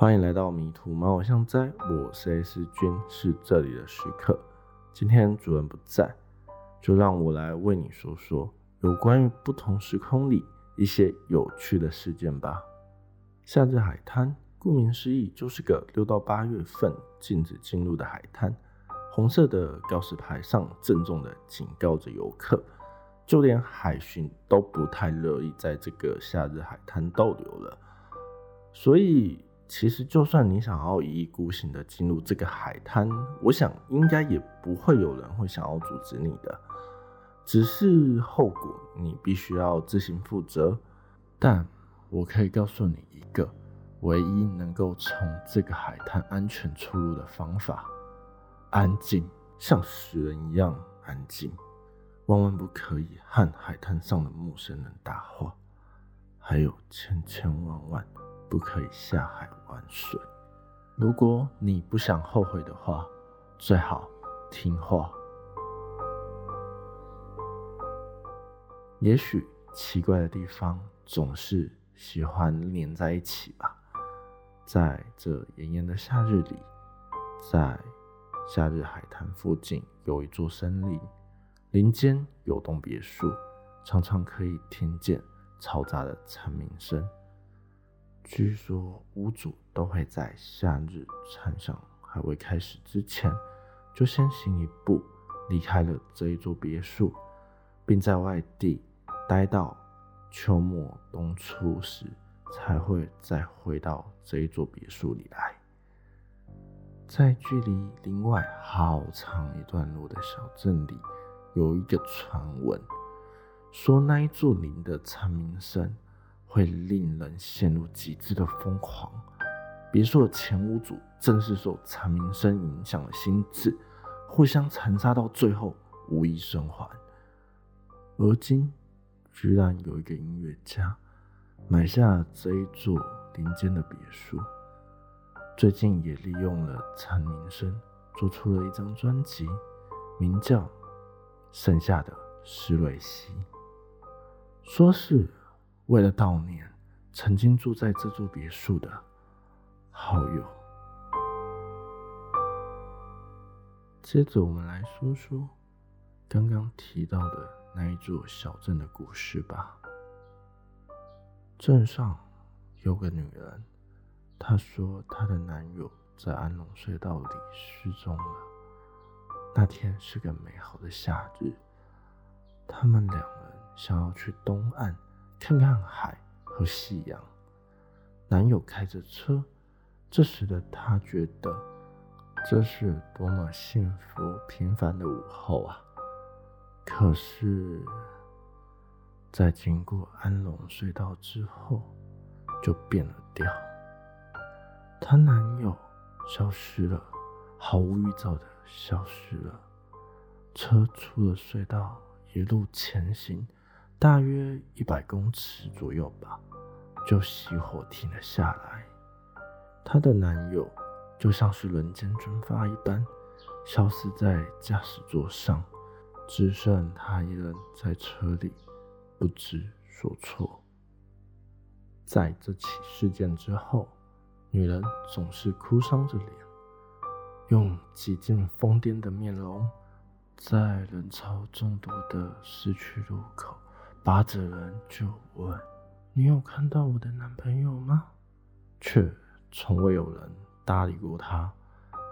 欢迎来到迷途猫偶像哉，我是 S 君，是这里的时刻。今天主人不在，就让我来为你说说有关于不同时空里一些有趣的事件吧。夏日海滩，顾名思义，就是个六到八月份禁止进入的海滩。红色的告示牌上郑重的警告着游客，就连海巡都不太乐意在这个夏日海滩逗留了。所以。其实，就算你想要一意孤行的进入这个海滩，我想应该也不会有人会想要阻止你的。只是后果你必须要自行负责。但我可以告诉你一个唯一能够从这个海滩安全出入的方法：安静，像死人一样安静，万万不可以和海滩上的陌生人搭话，还有千千万万。不可以下海水。如果你不想后悔的话，最好听话。也许奇怪的地方总是喜欢黏在一起吧。在这炎炎的夏日里，在夏日海滩附近有一座森林，林间有栋别墅，常常可以听见嘈杂的蝉鸣声。据说屋主都会在夏日蝉响还未开始之前，就先行一步离开了这一座别墅，并在外地待到秋末冬初时，才会再回到这一座别墅里来。在距离林外好长一段路的小镇里，有一个传闻，说那一座林的蝉鸣声。会令人陷入极致的疯狂。别墅的前屋主正是受蝉鸣声影响了心智，互相残杀到最后无一生还。而今，居然有一个音乐家买下这一座林间的别墅，最近也利用了蝉鸣声做出了一张专辑，名叫《剩下的施瑞希》，说是。为了悼念曾经住在这座别墅的好友，接着我们来说说刚刚提到的那一座小镇的故事吧。镇上有个女人，她说她的男友在安龙隧道里失踪了。那天是个美好的夏日，他们两人想要去东岸。看看海和夕阳，男友开着车，这时的她觉得这是多么幸福平凡的午后啊！可是，在经过安龙隧道之后，就变了调。她男友消失了，毫无预兆的消失了。车出了隧道，一路前行。大约一百公尺左右吧，就熄火停了下来。她的男友就像是人间蒸发一般，消失在驾驶座上，只剩她一人在车里，不知所措。在这起事件之后，女人总是哭丧着脸，用几近疯癫的面容，在人潮众多的市区路口。扒着人就问：“你有看到我的男朋友吗？”却从未有人搭理过她，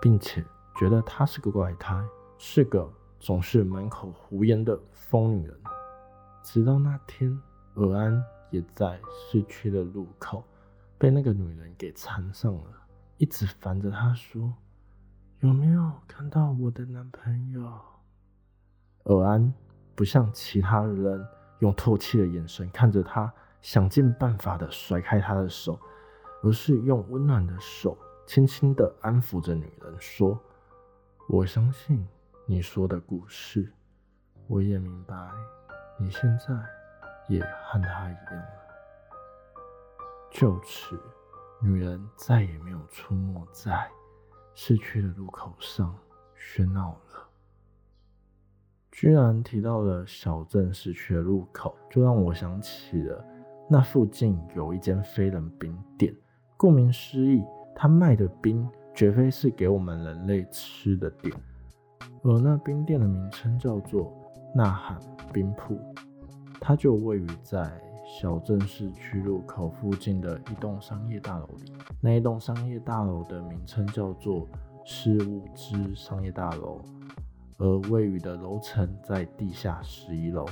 并且觉得她是个怪胎，是个总是满口胡言的疯女人。直到那天，尔安也在市区的路口被那个女人给缠上了，一直烦着她说：“有没有看到我的男朋友？”尔安不像其他人。用透气的眼神看着他，想尽办法的甩开他的手，而是用温暖的手轻轻的安抚着女人，说：“我相信你说的故事，我也明白你现在也和他一样了。”就此，女人再也没有出没在市区的路口上喧闹了。居然提到了小镇市区的路口，就让我想起了那附近有一间飞人饼店。顾名思义，他卖的冰绝非是给我们人类吃的店，而那冰店的名称叫做呐喊冰铺，它就位于在小镇市区路口附近的一栋商业大楼里。那一栋商业大楼的名称叫做事物之商业大楼，而位于的楼层在地下十一楼。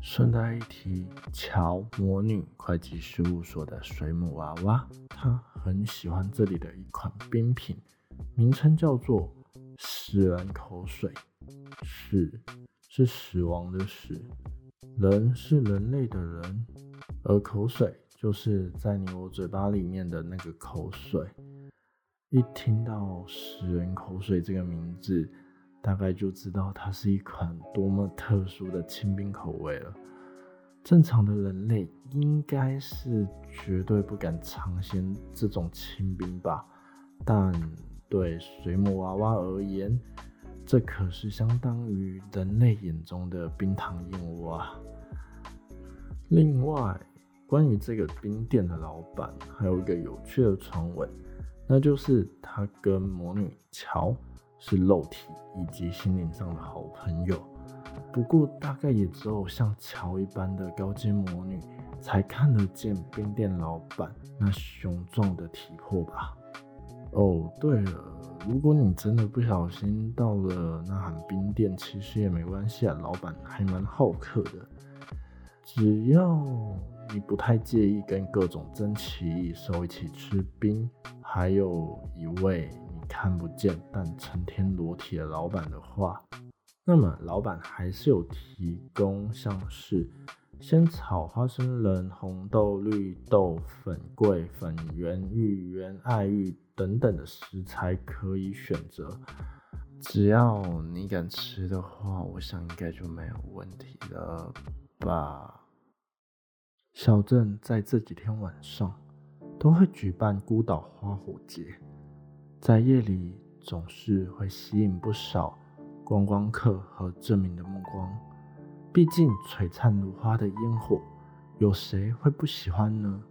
顺带一提，乔魔女会计事务所的水母娃娃，她很喜欢这里的一款冰品，名称叫做“死人口水”。死是死亡的死，人是人类的人，而口水就是在你我嘴巴里面的那个口水。一听到“死人口水”这个名字，大概就知道它是一款多么特殊的清冰口味了。正常的人类应该是绝对不敢尝鲜这种清冰吧，但对水母娃娃而言，这可是相当于人类眼中的冰糖燕窝啊。另外，关于这个冰店的老板，还有一个有趣的传闻，那就是他跟魔女乔。是肉体以及心灵上的好朋友，不过大概也只有像乔一般的高阶魔女才看得见冰店老板那雄壮的体魄吧。哦，对了，如果你真的不小心到了那喊冰店，其实也没关系啊，老板还蛮好客的，只要你不太介意跟各种珍奇异兽一起吃冰，还有一位。看不见但成天裸体的老板的话，那么老板还是有提供像是仙草、花生仁、红豆、绿豆、粉桂、粉圆、芋圆、爱玉等等的食材可以选择。只要你敢吃的话，我想应该就没有问题了吧。小镇在这几天晚上都会举办孤岛花火节。在夜里总是会吸引不少观光客和镇民的目光，毕竟璀璨如花的烟火，有谁会不喜欢呢？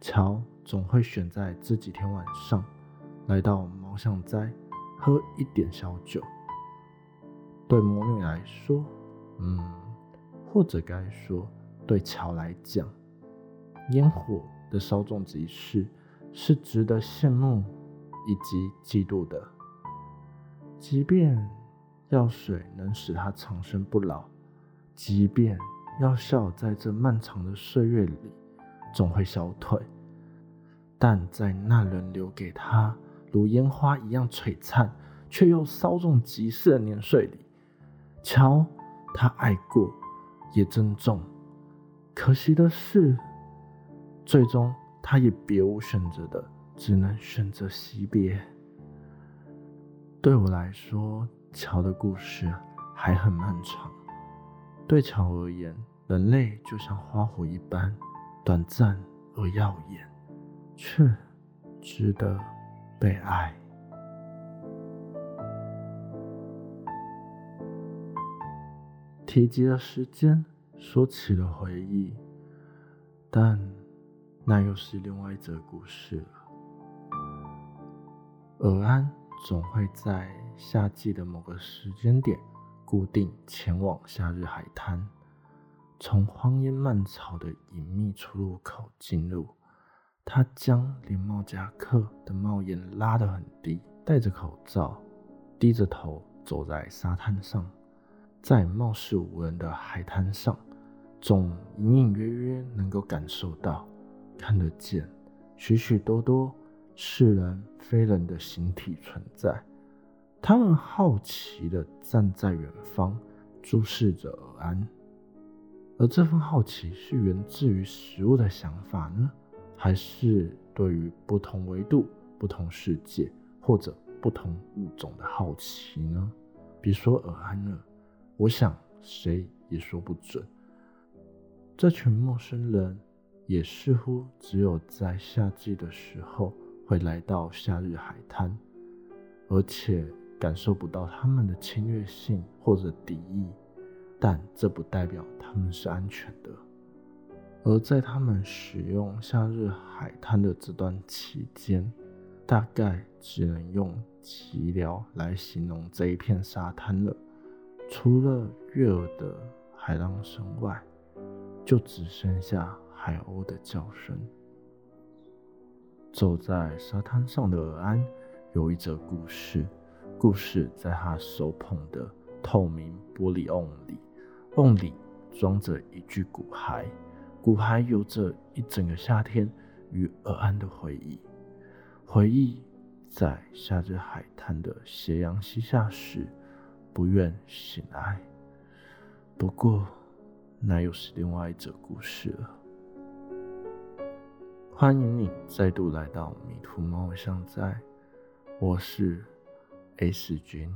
乔总会选在这几天晚上来到毛巷斋喝一点小酒。对魔女来说，嗯，或者该说对乔来讲，烟火的稍纵即逝是值得羡慕。以及嫉妒的，即便药水能使他长生不老，即便药效在这漫长的岁月里总会消退，但在那人留给他如烟花一样璀璨却又稍纵即逝的年岁里，瞧，他爱过，也珍重。可惜的是，最终他也别无选择的。只能选择惜别。对我来说，桥的故事还很漫长。对桥而言，人类就像花火一般短暂而耀眼，却值得被爱。提及了时间，说起了回忆，但那又是另外一则故事了。尔安总会在夏季的某个时间点固定前往夏日海滩，从荒烟蔓草的隐秘出入口进入。他将连帽夹克的帽檐拉得很低，戴着口罩，低着头走在沙滩上，在貌似无人的海滩上，总隐隐约约能够感受到、看得见许许多多。是人非人的形体存在，他们好奇地站在远方，注视着尔安。而这份好奇是源自于食物的想法呢，还是对于不同维度、不同世界或者不同物种的好奇呢？别说尔安了，我想谁也说不准。这群陌生人也似乎只有在夏季的时候。会来到夏日海滩，而且感受不到他们的侵略性或者敌意，但这不代表他们是安全的。而在他们使用夏日海滩的这段期间，大概只能用寂寥来形容这一片沙滩了。除了悦耳的海浪声外，就只剩下海鸥的叫声。走在沙滩上的尔安有一则故事，故事在他手捧的透明玻璃瓮里，瓮里装着一具骨骸，骨骸有着一整个夏天与尔安的回忆。回忆在夏日海滩的斜阳西下时，不愿醒来。不过，那又是另外一则故事了。欢迎你再度来到迷途猫巷在，我是 A 四君。